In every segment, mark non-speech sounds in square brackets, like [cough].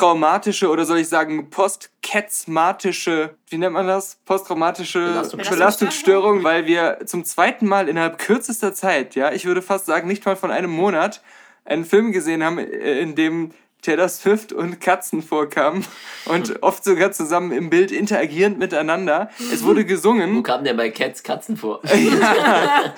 posttraumatische oder soll ich sagen postketzmatische, wie nennt man das? Posttraumatische Belastungsstörung. Belastungsstörung, weil wir zum zweiten Mal innerhalb kürzester Zeit, ja, ich würde fast sagen, nicht mal von einem Monat, einen Film gesehen haben, äh, in dem Taylor Swift und Katzen vorkamen und oft sogar zusammen im Bild interagierend miteinander. Es wurde gesungen. Wo kamen denn bei Cats Katzen vor? [laughs] ja,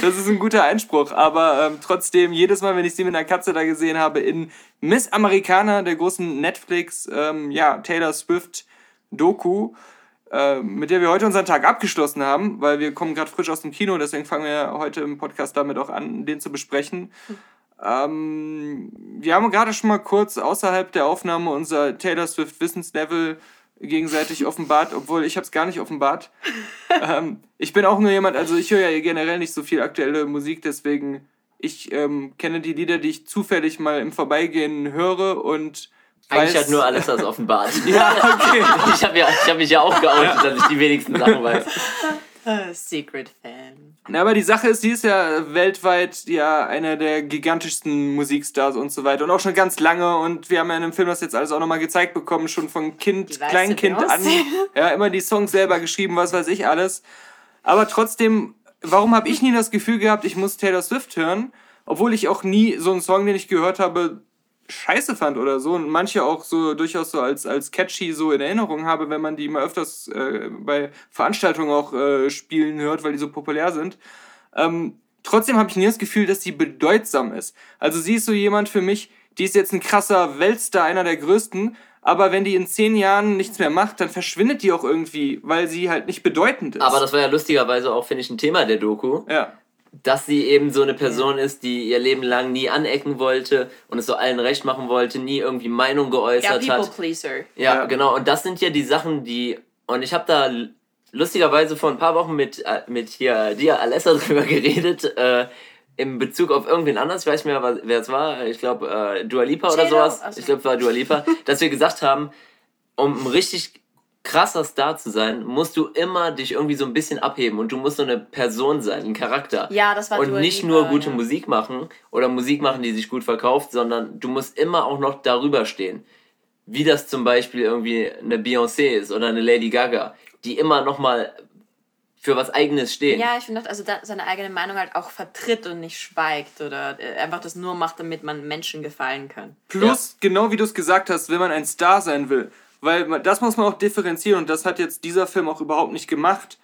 das ist ein guter Einspruch, aber ähm, trotzdem, jedes Mal, wenn ich sie mit einer Katze da gesehen habe, in Miss Americana, der großen Netflix, ähm, ja, Taylor Swift Doku, äh, mit der wir heute unseren Tag abgeschlossen haben, weil wir kommen gerade frisch aus dem Kino, deswegen fangen wir heute im Podcast damit auch an, den zu besprechen. Ähm, wir haben gerade schon mal kurz außerhalb der Aufnahme unser Taylor Swift Wissenslevel gegenseitig offenbart, obwohl ich habe es gar nicht offenbart. [laughs] ähm, ich bin auch nur jemand, also ich höre ja generell nicht so viel aktuelle Musik, deswegen ich ähm, kenne die Lieder, die ich zufällig mal im Vorbeigehen höre und eigentlich hat nur alles das offenbart. [laughs] ja, okay. [laughs] ich habe ja, hab mich ja auch geoutet, dass ich die wenigsten Sachen weiß. Secret Fan. Na, aber die Sache ist, sie ist ja weltweit ja einer der gigantischsten Musikstars und so weiter und auch schon ganz lange und wir haben ja in dem Film das jetzt alles auch nochmal gezeigt bekommen, schon von Kind, Kleinkind an. Ja, immer die Songs selber geschrieben, was weiß ich alles. Aber trotzdem, warum habe ich nie das Gefühl gehabt, ich muss Taylor Swift hören, obwohl ich auch nie so einen Song, den ich gehört habe, scheiße fand oder so und manche auch so durchaus so als, als catchy so in Erinnerung habe, wenn man die mal öfters äh, bei Veranstaltungen auch äh, spielen hört, weil die so populär sind. Ähm, trotzdem habe ich nie das Gefühl, dass sie bedeutsam ist. Also sie ist so jemand für mich, die ist jetzt ein krasser Weltstar, einer der größten, aber wenn die in zehn Jahren nichts mehr macht, dann verschwindet die auch irgendwie, weil sie halt nicht bedeutend ist. Aber das war ja lustigerweise auch, finde ich, ein Thema der Doku. Ja dass sie eben so eine Person ist, die ihr Leben lang nie anecken wollte und es so allen recht machen wollte, nie irgendwie Meinung geäußert ja, hat. Pleaser. Ja, ja, genau. Und das sind ja die Sachen, die. Und ich habe da lustigerweise vor ein paar Wochen mit, äh, mit hier dir, Alessa, [laughs] drüber geredet, äh, in Bezug auf irgendwen anders, ich weiß nicht mehr, wer es war, ich glaube äh, Dua Lipa oder sowas, ich glaube es war Dua Lipa, [laughs] dass wir gesagt haben, um richtig krasser Star zu sein, musst du immer dich irgendwie so ein bisschen abheben und du musst so eine Person sein, ein Charakter. Ja, das war Und Dua nicht Lipa, nur gute ja. Musik machen oder Musik machen, die sich gut verkauft, sondern du musst immer auch noch darüber stehen. Wie das zum Beispiel irgendwie eine Beyoncé ist oder eine Lady Gaga, die immer noch mal für was Eigenes stehen. Ja, ich finde, also da seine eigene Meinung halt auch vertritt und nicht schweigt oder äh, einfach das nur macht, damit man Menschen gefallen kann. Plus, ja. genau wie du es gesagt hast, wenn man ein Star sein will, weil das muss man auch differenzieren und das hat jetzt dieser Film auch überhaupt nicht gemacht.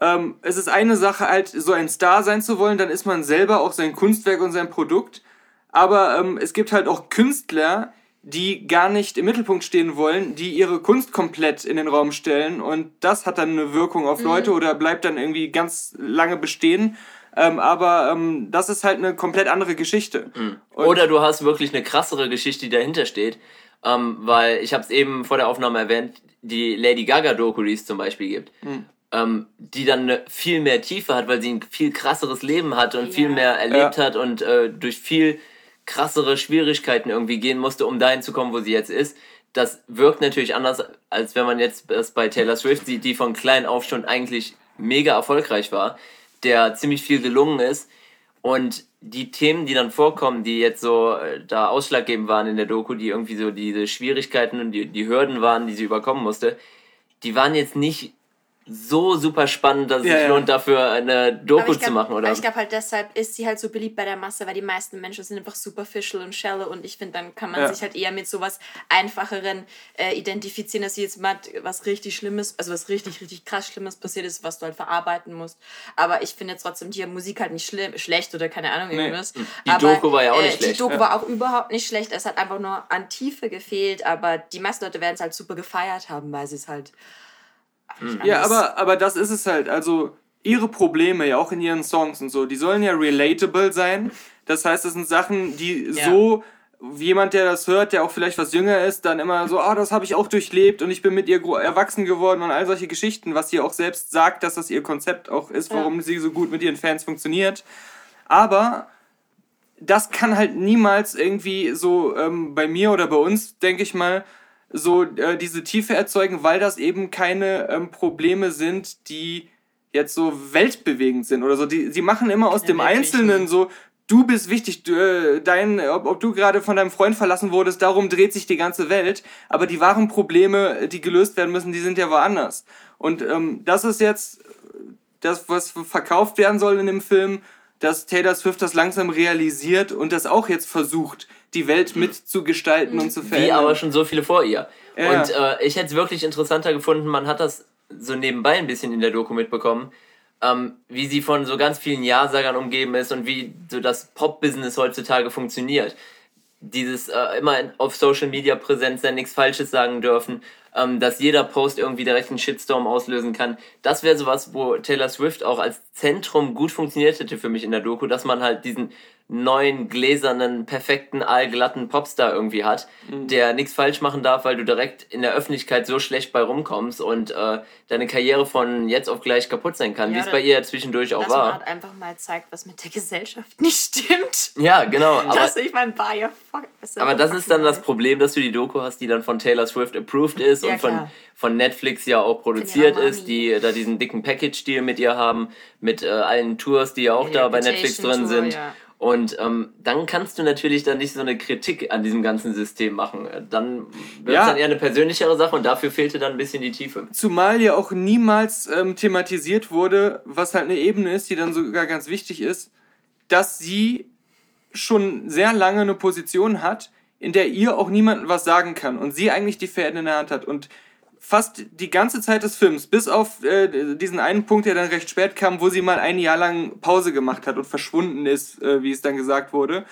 Ähm, es ist eine Sache, halt so ein Star sein zu wollen, dann ist man selber auch sein Kunstwerk und sein Produkt. Aber ähm, es gibt halt auch Künstler, die gar nicht im Mittelpunkt stehen wollen, die ihre Kunst komplett in den Raum stellen und das hat dann eine Wirkung auf mhm. Leute oder bleibt dann irgendwie ganz lange bestehen. Ähm, aber ähm, das ist halt eine komplett andere Geschichte. Mhm. Oder du hast wirklich eine krassere Geschichte, die dahinter steht ähm, weil ich habe es eben vor der Aufnahme erwähnt, die Lady Gaga Doku, die es zum Beispiel gibt, mhm. ähm, die dann viel mehr Tiefe hat, weil sie ein viel krasseres Leben hat und ja. viel mehr erlebt ja. hat und äh, durch viel krassere Schwierigkeiten irgendwie gehen musste, um dahin zu kommen, wo sie jetzt ist. Das wirkt natürlich anders, als wenn man jetzt das bei Taylor Swift sieht, die von klein auf schon eigentlich mega erfolgreich war, der ziemlich viel gelungen ist und die Themen, die dann vorkommen, die jetzt so äh, da ausschlaggebend waren in der Doku, die irgendwie so diese Schwierigkeiten und die, die Hürden waren, die sie überkommen musste, die waren jetzt nicht so super spannend, dass es ja, sich lohnt, dafür eine Doku glaub, zu machen, oder? Ich glaube halt deshalb ist sie halt so beliebt bei der Masse, weil die meisten Menschen sind einfach superficial und shallow und ich finde, dann kann man ja. sich halt eher mit sowas Einfacheren äh, identifizieren, dass sie jetzt mal was richtig Schlimmes, also was richtig, richtig krass Schlimmes passiert ist, was du halt verarbeiten musst. Aber ich finde trotzdem die Musik halt nicht schlimm, schlecht oder keine Ahnung irgendwas. Nee. Die aber, Doku war ja auch nicht äh, schlecht. Die Doku ja. war auch überhaupt nicht schlecht. Es hat einfach nur an Tiefe gefehlt, aber die meisten Leute werden es halt super gefeiert haben, weil sie es halt ja, aber, aber das ist es halt. Also ihre Probleme, ja auch in ihren Songs und so, die sollen ja relatable sein. Das heißt, das sind Sachen, die ja. so jemand, der das hört, der auch vielleicht was jünger ist, dann immer so, ah, das habe ich auch durchlebt und ich bin mit ihr erwachsen geworden und all solche Geschichten, was sie auch selbst sagt, dass das ihr Konzept auch ist, warum ja. sie so gut mit ihren Fans funktioniert. Aber das kann halt niemals irgendwie so ähm, bei mir oder bei uns, denke ich mal, so äh, diese Tiefe erzeugen, weil das eben keine ähm, Probleme sind, die jetzt so weltbewegend sind oder so. Die, sie machen immer aus ja, dem Einzelnen so du bist wichtig, du, äh, dein, ob, ob du gerade von deinem Freund verlassen wurdest, darum dreht sich die ganze Welt. Aber die wahren Probleme, die gelöst werden müssen, die sind ja woanders. Und ähm, das ist jetzt das, was verkauft werden soll in dem Film, dass Taylor Swift das langsam realisiert und das auch jetzt versucht, die Welt mitzugestalten und zu verändern. Wie aber schon so viele vor ihr. Ja. Und äh, ich hätte es wirklich interessanter gefunden, man hat das so nebenbei ein bisschen in der Doku mitbekommen, ähm, wie sie von so ganz vielen Ja-Sagern umgeben ist und wie so das Pop-Business heutzutage funktioniert. Dieses äh, immer auf Social Media präsent sein, nichts Falsches sagen dürfen, ähm, dass jeder Post irgendwie direkt einen Shitstorm auslösen kann. Das wäre sowas, wo Taylor Swift auch als Zentrum gut funktioniert hätte für mich in der Doku, dass man halt diesen neuen, gläsernen, perfekten, allglatten Popstar irgendwie hat, mhm. der nichts falsch machen darf, weil du direkt in der Öffentlichkeit so schlecht bei rumkommst und äh, deine Karriere von jetzt auf gleich kaputt sein kann, ja, wie es bei ihr zwischendurch auch war. Dass man einfach mal zeigt, was mit der Gesellschaft [laughs] nicht stimmt. Ja, genau. [laughs] Aber, das, ich mein, war ja fuck, aber das ist dann das Problem, dass du die Doku hast, die dann von Taylor Swift approved ist ja, und von, von Netflix ja auch produziert ist, die da diesen dicken Package-Deal mit ihr haben, mit äh, allen Tours, die ja auch da bei Netflix drin Tour, sind. Ja. Und ähm, dann kannst du natürlich dann nicht so eine Kritik an diesem ganzen System machen. Dann wird es ja. dann eher eine persönlichere Sache und dafür fehlte dann ein bisschen die Tiefe. Zumal ja auch niemals ähm, thematisiert wurde, was halt eine Ebene ist, die dann sogar ganz wichtig ist, dass sie schon sehr lange eine Position hat, in der ihr auch niemand was sagen kann und sie eigentlich die Fäden in der Hand hat. Und fast die ganze Zeit des Films, bis auf äh, diesen einen Punkt, der dann recht spät kam, wo sie mal ein Jahr lang Pause gemacht hat und verschwunden ist, äh, wie es dann gesagt wurde,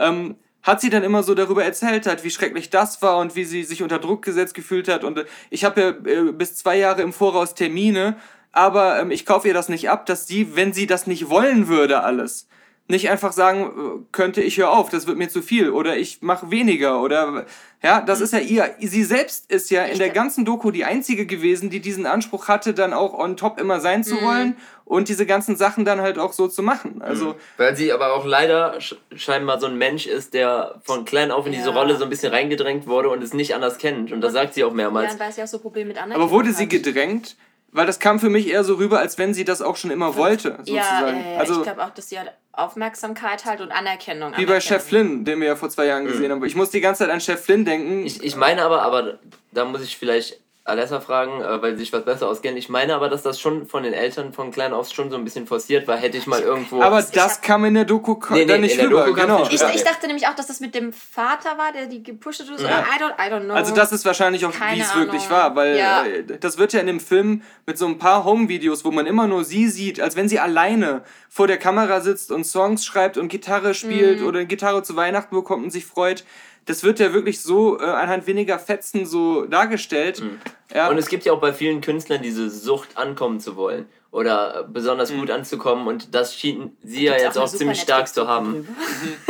ähm, hat sie dann immer so darüber erzählt hat, wie schrecklich das war und wie sie sich unter Druck gesetzt gefühlt hat. Und äh, ich habe ja äh, bis zwei Jahre im Voraus Termine, aber ähm, ich kaufe ihr das nicht ab, dass sie, wenn sie das nicht wollen würde, alles, nicht einfach sagen äh, könnte, ich höre auf, das wird mir zu viel oder ich mache weniger oder ja, das mhm. ist ja ihr, sie selbst ist ja in der ganzen Doku die einzige gewesen, die diesen Anspruch hatte, dann auch on top immer sein zu mhm. wollen und diese ganzen Sachen dann halt auch so zu machen. Also mhm. weil sie aber auch leider scheinbar so ein Mensch ist, der von klein auf in diese Rolle so ein bisschen reingedrängt wurde und es nicht anders kennt und das sagt sie auch mehrmals. Ja, weil sie auch so Probleme mit anderen. Aber wurde sie gedrängt? Weil das kam für mich eher so rüber, als wenn sie das auch schon immer wollte, sozusagen. Ja, ja, ja. Also, ich glaube auch, dass sie halt Aufmerksamkeit halt und Anerkennung. Wie bei Chef Flynn, den wir ja vor zwei Jahren gesehen mhm. haben. Ich muss die ganze Zeit an Chef Flynn denken. Ich, ich meine aber, aber da muss ich vielleicht Alessa fragen, äh, weil sie sich was besser auskennen. Ich meine aber, dass das schon von den Eltern von klein auf schon so ein bisschen forciert war. Hätte ich mal irgendwo. Aber das kam in der Doku nee, nee, nicht rüber. Genau. Ich, ich, dachte nämlich auch, dass das mit dem Vater war, der die gepusht hat. Ja. I, don't, I don't know. Also das ist wahrscheinlich auch, wie es wirklich war, weil ja. Äh, das wird ja in dem Film mit so ein paar Home-Videos, wo man immer nur sie sieht, als wenn sie alleine vor der Kamera sitzt und Songs schreibt und Gitarre spielt mhm. oder eine Gitarre zu Weihnachten bekommt und sich freut das wird ja wirklich so äh, anhand weniger Fetzen so dargestellt. Mhm. Ja. Und es gibt ja auch bei vielen Künstlern diese Sucht, ankommen zu wollen oder besonders mhm. gut anzukommen und das schien sie ja jetzt auch, auch ziemlich stark zu haben.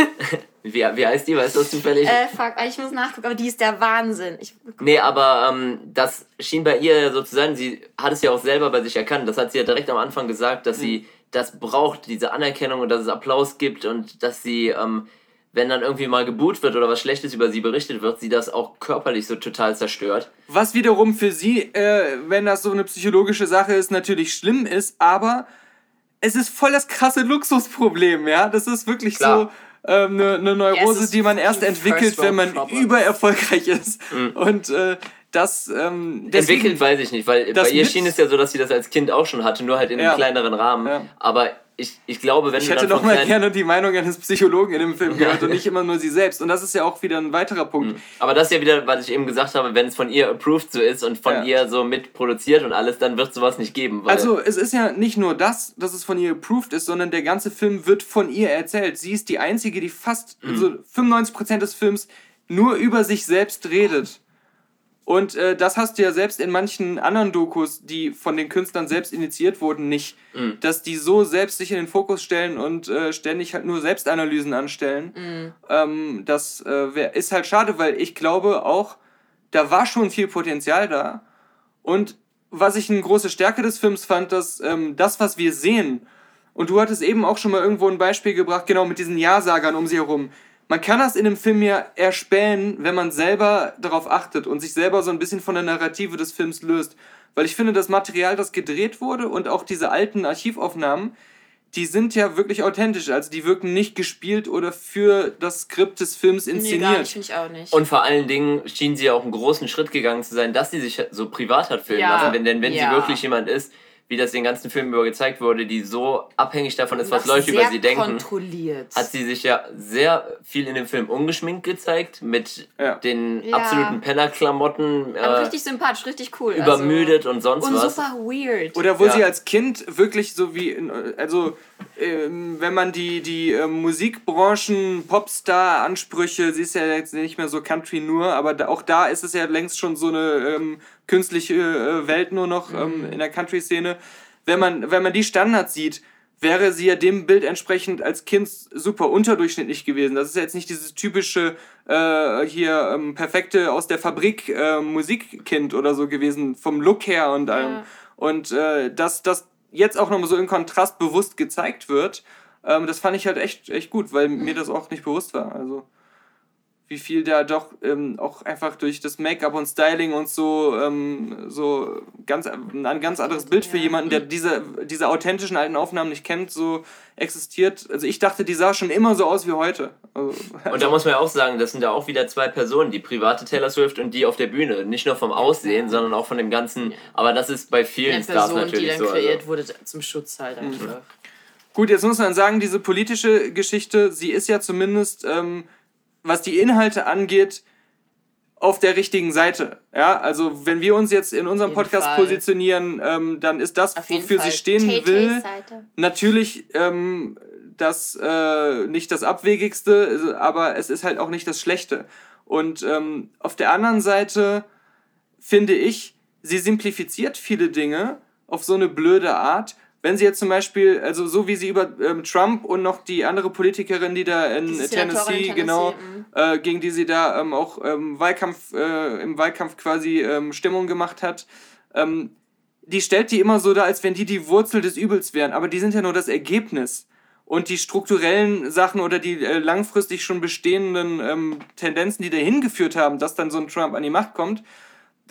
[laughs] wie, wie heißt die? Weißt du das zufällig? Äh, fuck, ich muss nachgucken, aber die ist der Wahnsinn. Ich, nee, aber ähm, das schien bei ihr so zu sein. Sie hat es ja auch selber bei sich erkannt. Das hat sie ja direkt am Anfang gesagt, dass mhm. sie das braucht, diese Anerkennung und dass es Applaus gibt und dass sie ähm, wenn dann irgendwie mal geboot wird oder was Schlechtes über sie berichtet wird, sie das auch körperlich so total zerstört. Was wiederum für sie, äh, wenn das so eine psychologische Sache ist, natürlich schlimm ist, aber es ist voll das krasse Luxusproblem, ja. Das ist wirklich Klar. so ähm, eine, eine Neurose, ja, die man erst entwickelt, wenn man übererfolgreich ist. Mhm. Und äh, das ähm, entwickelt weiß ich nicht, weil bei ihr schien es ja so, dass sie das als Kind auch schon hatte, nur halt in einem kleineren Rahmen. Ja. Aber ich, ich glaube, wenn ich hätte noch mal gerne die Meinung eines Psychologen in dem Film gehört und nicht immer nur sie selbst. Und das ist ja auch wieder ein weiterer Punkt. Mhm. Aber das ist ja wieder, was ich eben gesagt habe, wenn es von ihr approved so ist und von ja. ihr so mitproduziert und alles, dann wird sowas nicht geben. also es ist ja nicht nur das, dass es von ihr approved ist, sondern der ganze Film wird von ihr erzählt. Sie ist die einzige, die fast mhm. also 95% des Films nur über sich selbst redet. Und äh, das hast du ja selbst in manchen anderen Dokus, die von den Künstlern selbst initiiert wurden, nicht. Mhm. Dass die so selbst sich in den Fokus stellen und äh, ständig halt nur Selbstanalysen anstellen. Mhm. Ähm, das äh, ist halt schade, weil ich glaube auch, da war schon viel Potenzial da. Und was ich eine große Stärke des Films fand, dass ähm, das, was wir sehen, und du hattest eben auch schon mal irgendwo ein Beispiel gebracht, genau mit diesen Ja-Sagern um sie herum man kann das in einem Film ja erspähen, wenn man selber darauf achtet und sich selber so ein bisschen von der Narrative des Films löst. Weil ich finde, das Material, das gedreht wurde und auch diese alten Archivaufnahmen, die sind ja wirklich authentisch. Also die wirken nicht gespielt oder für das Skript des Films inszeniert. Nee, gar nicht, ich auch nicht. Und vor allen Dingen schien sie ja auch einen großen Schritt gegangen zu sein, dass sie sich so privat hat filmen ja. lassen. Denn, denn wenn ja. sie wirklich jemand ist, wie das den ganzen Film über gezeigt wurde, die so abhängig davon ist, was Leute über sie denken, kontrolliert. hat sie sich ja sehr viel in dem Film ungeschminkt gezeigt, mit ja. den ja. absoluten Pennerklamotten. Äh, richtig sympathisch, richtig cool. Übermüdet also. und sonst und was. Und super weird. Oder wo ja. sie als Kind wirklich so wie, also ähm, wenn man die, die äh, Musikbranchen, Popstar-Ansprüche, sie ist ja jetzt nicht mehr so Country nur, aber da, auch da ist es ja längst schon so eine ähm, künstliche äh, Welt nur noch ähm, mhm. in der Country-Szene. Wenn man, wenn man die Standards sieht, wäre sie ja dem Bild entsprechend als Kind super unterdurchschnittlich gewesen. Das ist jetzt nicht dieses typische äh, hier ähm, perfekte aus der Fabrik äh, Musikkind oder so gewesen, vom Look her und allem. Ja. Und äh, dass das jetzt auch nochmal so im Kontrast bewusst gezeigt wird, ähm, das fand ich halt echt, echt gut, weil mir das auch nicht bewusst war. Also wie viel da doch ähm, auch einfach durch das Make-up und Styling und so ähm, so ganz ein ganz anderes Bild für jemanden, der diese, diese authentischen alten Aufnahmen nicht kennt, so existiert. Also ich dachte, die sah schon immer so aus wie heute. Also, und da muss man ja auch sagen, das sind ja auch wieder zwei Personen, die private Taylor Swift und die auf der Bühne. Nicht nur vom Aussehen, ja. sondern auch von dem ganzen. Aber das ist bei vielen Eine Stars Person, natürlich die dann so. kreiert also. wurde zum Schutz halt einfach. Mhm. Gut, jetzt muss man sagen, diese politische Geschichte, sie ist ja zumindest ähm, was die Inhalte angeht, auf der richtigen Seite. Ja, also wenn wir uns jetzt in unserem Podcast Fall. positionieren, ähm, dann ist das, wofür Fall. sie stehen Tay will, natürlich ähm, das äh, nicht das Abwegigste, aber es ist halt auch nicht das Schlechte. Und ähm, auf der anderen Seite finde ich, sie simplifiziert viele Dinge auf so eine blöde Art, wenn sie jetzt zum Beispiel, also so wie sie über ähm, Trump und noch die andere Politikerin, die da in Tennessee, Tennessee, genau, mhm. äh, gegen die sie da ähm, auch ähm, Wahlkampf, äh, im Wahlkampf quasi ähm, Stimmung gemacht hat, ähm, die stellt die immer so da, als wenn die die Wurzel des Übels wären, aber die sind ja nur das Ergebnis. Und die strukturellen Sachen oder die äh, langfristig schon bestehenden ähm, Tendenzen, die dahin geführt haben, dass dann so ein Trump an die Macht kommt,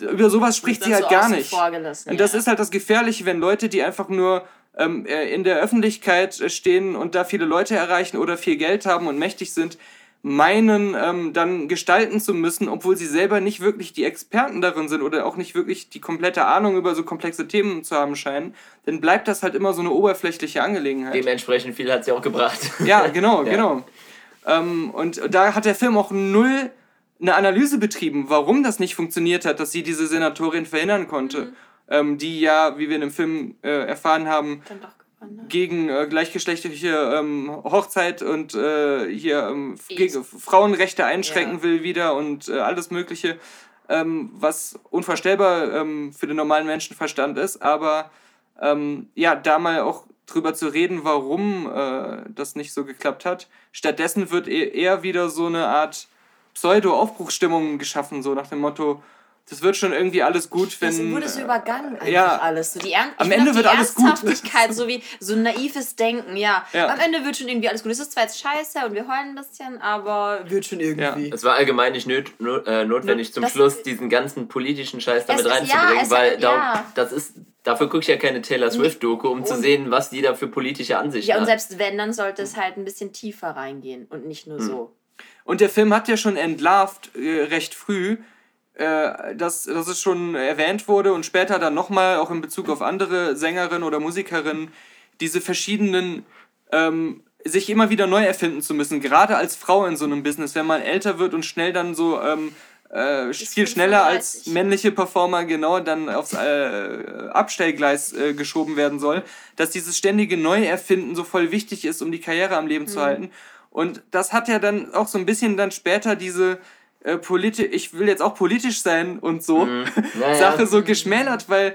über sowas spricht sie halt so gar nicht. Und das ja. ist halt das Gefährliche, wenn Leute, die einfach nur ähm, äh, in der Öffentlichkeit stehen und da viele Leute erreichen oder viel Geld haben und mächtig sind, meinen, ähm, dann gestalten zu müssen, obwohl sie selber nicht wirklich die Experten darin sind oder auch nicht wirklich die komplette Ahnung über so komplexe Themen zu haben scheinen, dann bleibt das halt immer so eine oberflächliche Angelegenheit. Dementsprechend viel hat sie auch gebracht. [laughs] Ja, genau, ja. genau. Ähm, und da hat der Film auch null eine Analyse betrieben, warum das nicht funktioniert hat, dass sie diese Senatorin verhindern konnte. Mhm ähm, die ja, wie wir in dem Film äh, erfahren haben, gegen äh, gleichgeschlechtliche ähm, Hochzeit und äh, hier ähm, gegen Frauenrechte einschränken ja. will wieder und äh, alles Mögliche, ähm, was unvorstellbar ähm, für den normalen Menschenverstand ist. Aber ähm, ja, da mal auch drüber zu reden, warum äh, das nicht so geklappt hat. Stattdessen wird e-, eher wieder so eine Art Pseudo-Aufbruchsstimmung geschaffen, so nach dem Motto, das wird schon irgendwie alles gut, wenn. Das wurde so übergangen einfach ja, alles. So die Ern am Ende wird alles gut. [laughs] so wie so ein naives Denken, ja. ja. Am Ende wird schon irgendwie alles gut. Es ist zwar jetzt scheiße und wir heulen ein bisschen, aber wird schon irgendwie. Ja. Es war allgemein nicht nöt, not, äh, notwendig, zum das Schluss diesen ganzen politischen Scheiß damit ist, reinzubringen, ja, weil da, das ist. Dafür gucke ich ja keine Taylor Swift-Doku, um und zu sehen, was die da für politische Ansichten hat. Ja, und selbst wenn, dann sollte es halt ein bisschen tiefer reingehen und nicht nur hm. so. Und der Film hat ja schon entlarvt, äh, recht früh, äh, dass, dass es schon erwähnt wurde und später dann nochmal, auch in Bezug auf andere Sängerinnen oder Musikerinnen, diese verschiedenen, ähm, sich immer wieder neu erfinden zu müssen, gerade als Frau in so einem Business, wenn man älter wird und schnell dann so ähm, äh, viel schneller als männliche Performer genau dann aufs äh, Abstellgleis äh, geschoben werden soll, dass dieses ständige Neuerfinden so voll wichtig ist, um die Karriere am Leben mhm. zu halten. Und das hat ja dann auch so ein bisschen dann später diese, äh, politisch, ich will jetzt auch politisch sein und so, mhm. [laughs] naja. Sache so geschmälert, weil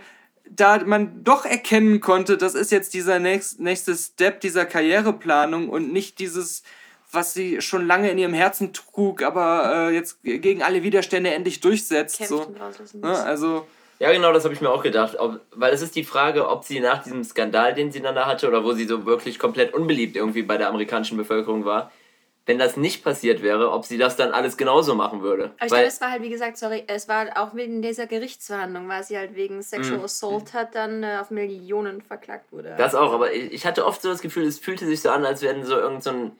da man doch erkennen konnte, das ist jetzt dieser nächst, nächste Step dieser Karriereplanung und nicht dieses, was sie schon lange in ihrem Herzen trug, aber äh, jetzt gegen alle Widerstände endlich durchsetzt. so. Ne? Also. Ja, genau, das habe ich mir auch gedacht. Ob, weil es ist die Frage, ob sie nach diesem Skandal, den sie dann da hatte, oder wo sie so wirklich komplett unbeliebt irgendwie bei der amerikanischen Bevölkerung war, wenn das nicht passiert wäre, ob sie das dann alles genauso machen würde. Aber ich glaube, es war halt, wie gesagt, sorry, es war auch wegen dieser Gerichtsverhandlung, weil sie halt wegen Sexual mm. Assault hat, dann äh, auf Millionen verklagt wurde. Das auch, aber ich hatte oft so das Gefühl, es fühlte sich so an, als wenn so irgendein so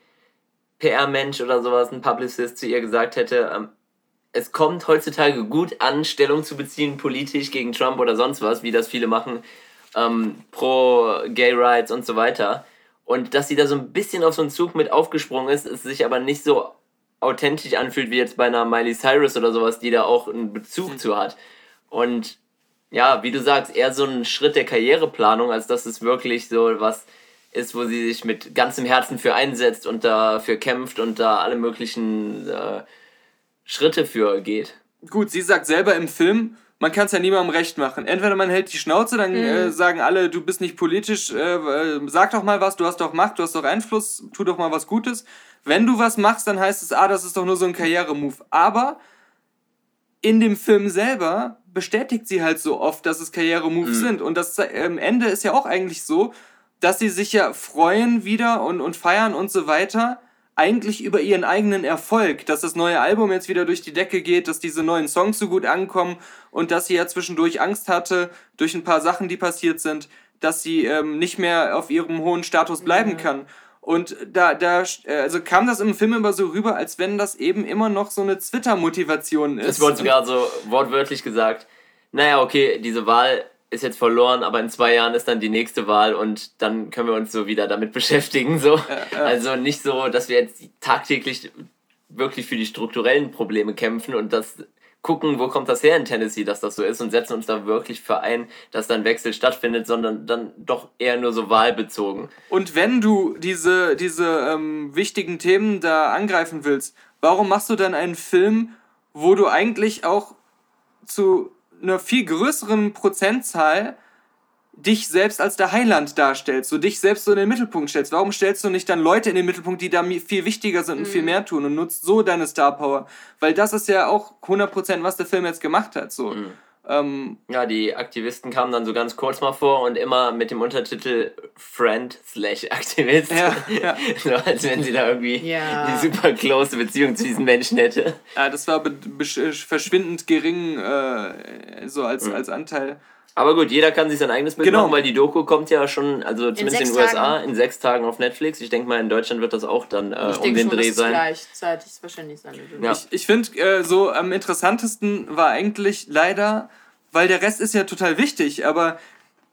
PR-Mensch oder sowas, ein Publicist zu ihr gesagt hätte, ähm, es kommt heutzutage gut an, Stellung zu beziehen, politisch gegen Trump oder sonst was, wie das viele machen, ähm, pro Gay Rights und so weiter. Und dass sie da so ein bisschen auf so einen Zug mit aufgesprungen ist, es sich aber nicht so authentisch anfühlt wie jetzt bei einer Miley Cyrus oder sowas, die da auch einen Bezug mhm. zu hat. Und ja, wie du sagst, eher so ein Schritt der Karriereplanung, als dass es wirklich so was ist, wo sie sich mit ganzem Herzen für einsetzt und dafür kämpft und da alle möglichen äh, Schritte für geht. Gut, sie sagt selber im Film, man kann es ja niemandem recht machen. Entweder man hält die Schnauze, dann mhm. äh, sagen alle, du bist nicht politisch, äh, äh, sag doch mal was, du hast doch Macht, du hast doch Einfluss, tu doch mal was Gutes. Wenn du was machst, dann heißt es, ah, das ist doch nur so ein Karrieremove. Aber in dem Film selber bestätigt sie halt so oft, dass es Karrieremoves mhm. sind. Und das am Ende ist ja auch eigentlich so, dass sie sich ja freuen wieder und, und feiern und so weiter eigentlich über ihren eigenen Erfolg, dass das neue Album jetzt wieder durch die Decke geht, dass diese neuen Songs so gut ankommen und dass sie ja zwischendurch Angst hatte durch ein paar Sachen, die passiert sind, dass sie ähm, nicht mehr auf ihrem hohen Status bleiben ja. kann. Und da, da, äh, also kam das im Film immer so rüber, als wenn das eben immer noch so eine Twitter-Motivation ist. Es wurde sogar so wortwörtlich gesagt, naja, okay, diese Wahl ist jetzt verloren, aber in zwei Jahren ist dann die nächste Wahl und dann können wir uns so wieder damit [laughs] beschäftigen. So. Ja, ja. Also nicht so, dass wir jetzt tagtäglich wirklich für die strukturellen Probleme kämpfen und das gucken, wo kommt das her in Tennessee, dass das so ist und setzen uns da wirklich für ein, dass dann Wechsel stattfindet, sondern dann doch eher nur so wahlbezogen. Und wenn du diese, diese ähm, wichtigen Themen da angreifen willst, warum machst du dann einen Film, wo du eigentlich auch zu einer viel größeren Prozentzahl dich selbst als der Heiland darstellst, so dich selbst so in den Mittelpunkt stellst. Warum stellst du nicht dann Leute in den Mittelpunkt, die da viel wichtiger sind und mhm. viel mehr tun und nutzt so deine Star Power? Weil das ist ja auch 100% was der Film jetzt gemacht hat, so. Mhm. Ähm, ja, die Aktivisten kamen dann so ganz kurz mal vor und immer mit dem Untertitel Friend slash Aktivist. Ja, ja. [laughs] so, als wenn sie da irgendwie ja. eine super close Beziehung zu diesen Menschen hätte. Ja, das war verschwindend gering, äh, so als, mhm. als Anteil. Aber gut, jeder kann sich sein eigenes Bild genau. machen, weil die Doku kommt ja schon, also zumindest in, in den USA, Tagen. in sechs Tagen auf Netflix. Ich denke mal, in Deutschland wird das auch dann äh, um den schon, Dreh sein. Gleichzeitig wahrscheinlich sein. Ja. Ich, ich finde, äh, so am interessantesten war eigentlich leider, weil der Rest ist ja total wichtig, aber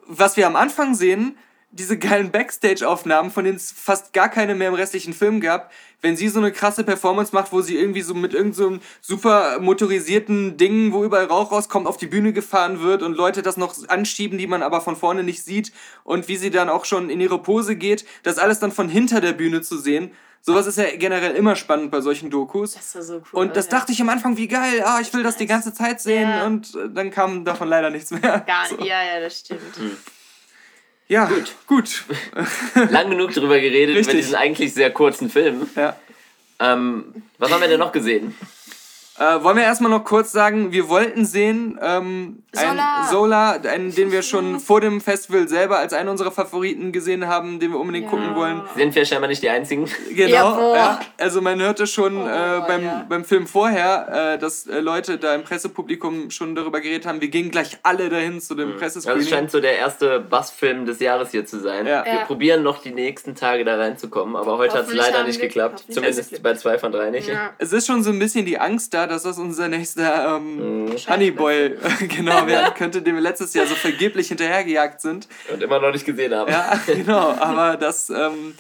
was wir am Anfang sehen, diese geilen Backstage-Aufnahmen, von denen es fast gar keine mehr im restlichen Film gab, wenn sie so eine krasse Performance macht, wo sie irgendwie so mit irgendeinem so super motorisierten Ding, wo überall Rauch rauskommt, auf die Bühne gefahren wird und Leute das noch anschieben, die man aber von vorne nicht sieht und wie sie dann auch schon in ihre Pose geht, das alles dann von hinter der Bühne zu sehen. Sowas ist ja generell immer spannend bei solchen Dokus. Das war so cool. Und das ja. dachte ich am Anfang, wie geil, ah, ich will das die ganze Zeit sehen ja. und dann kam davon leider nichts mehr. Gar [laughs] nicht, so. ja, ja, das stimmt. Hm. Ja, gut. gut. [laughs] Lang genug drüber geredet Richtig. über diesen eigentlich sehr kurzen Film. Ja. Ähm, was haben wir denn noch gesehen? Äh, wollen wir erstmal noch kurz sagen, wir wollten sehen, ähm, Solar. Solar, einen, den wir schon vor dem Festival selber als einen unserer Favoriten gesehen haben, den wir unbedingt ja. gucken wollen. Sind wir scheinbar nicht die Einzigen. Genau, ja, also man hörte schon oh, äh, beim, ja. beim Film vorher, äh, dass äh, Leute da im Pressepublikum schon darüber geredet haben, wir gehen gleich alle dahin zu dem mhm. Pressescreening. Das scheint so der erste Bassfilm des Jahres hier zu sein. Wir probieren noch die nächsten Tage da reinzukommen, aber heute hat es leider nicht geklappt, zumindest bei zwei von drei nicht. Es ist schon so ein bisschen die Angst da, dass das unser nächster ähm, mhm. Honeyboy [laughs] genau werden [laughs] könnte, den wir letztes Jahr so vergeblich hinterhergejagt sind. Und immer noch nicht gesehen haben. Ja, [laughs] genau. Aber das, ähm,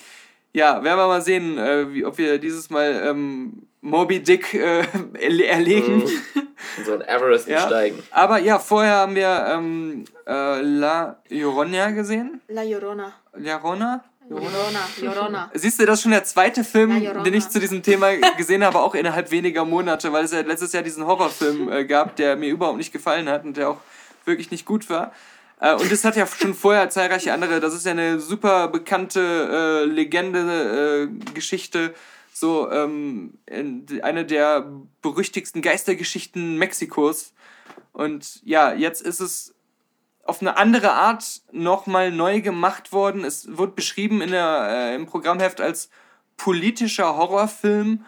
ja, werden wir mal sehen, äh, wie, ob wir dieses Mal ähm, Moby Dick äh, erlegen. Mhm. So ein Everest ja. steigen. Aber ja, vorher haben wir ähm, äh, La Llorona gesehen. La Llorona. Llorona? Llorona, Llorona. Siehst du, das ist schon der zweite Film, ja, den ich zu diesem Thema gesehen habe, auch innerhalb weniger Monate, weil es ja letztes Jahr diesen Horrorfilm äh, gab, der mir überhaupt nicht gefallen hat und der auch wirklich nicht gut war. Äh, und es hat ja schon vorher zahlreiche andere, das ist ja eine super bekannte äh, Legende, äh, Geschichte, so ähm, eine der berüchtigsten Geistergeschichten Mexikos. Und ja, jetzt ist es auf eine andere Art nochmal neu gemacht worden. Es wird beschrieben in der, äh, im Programmheft als politischer Horrorfilm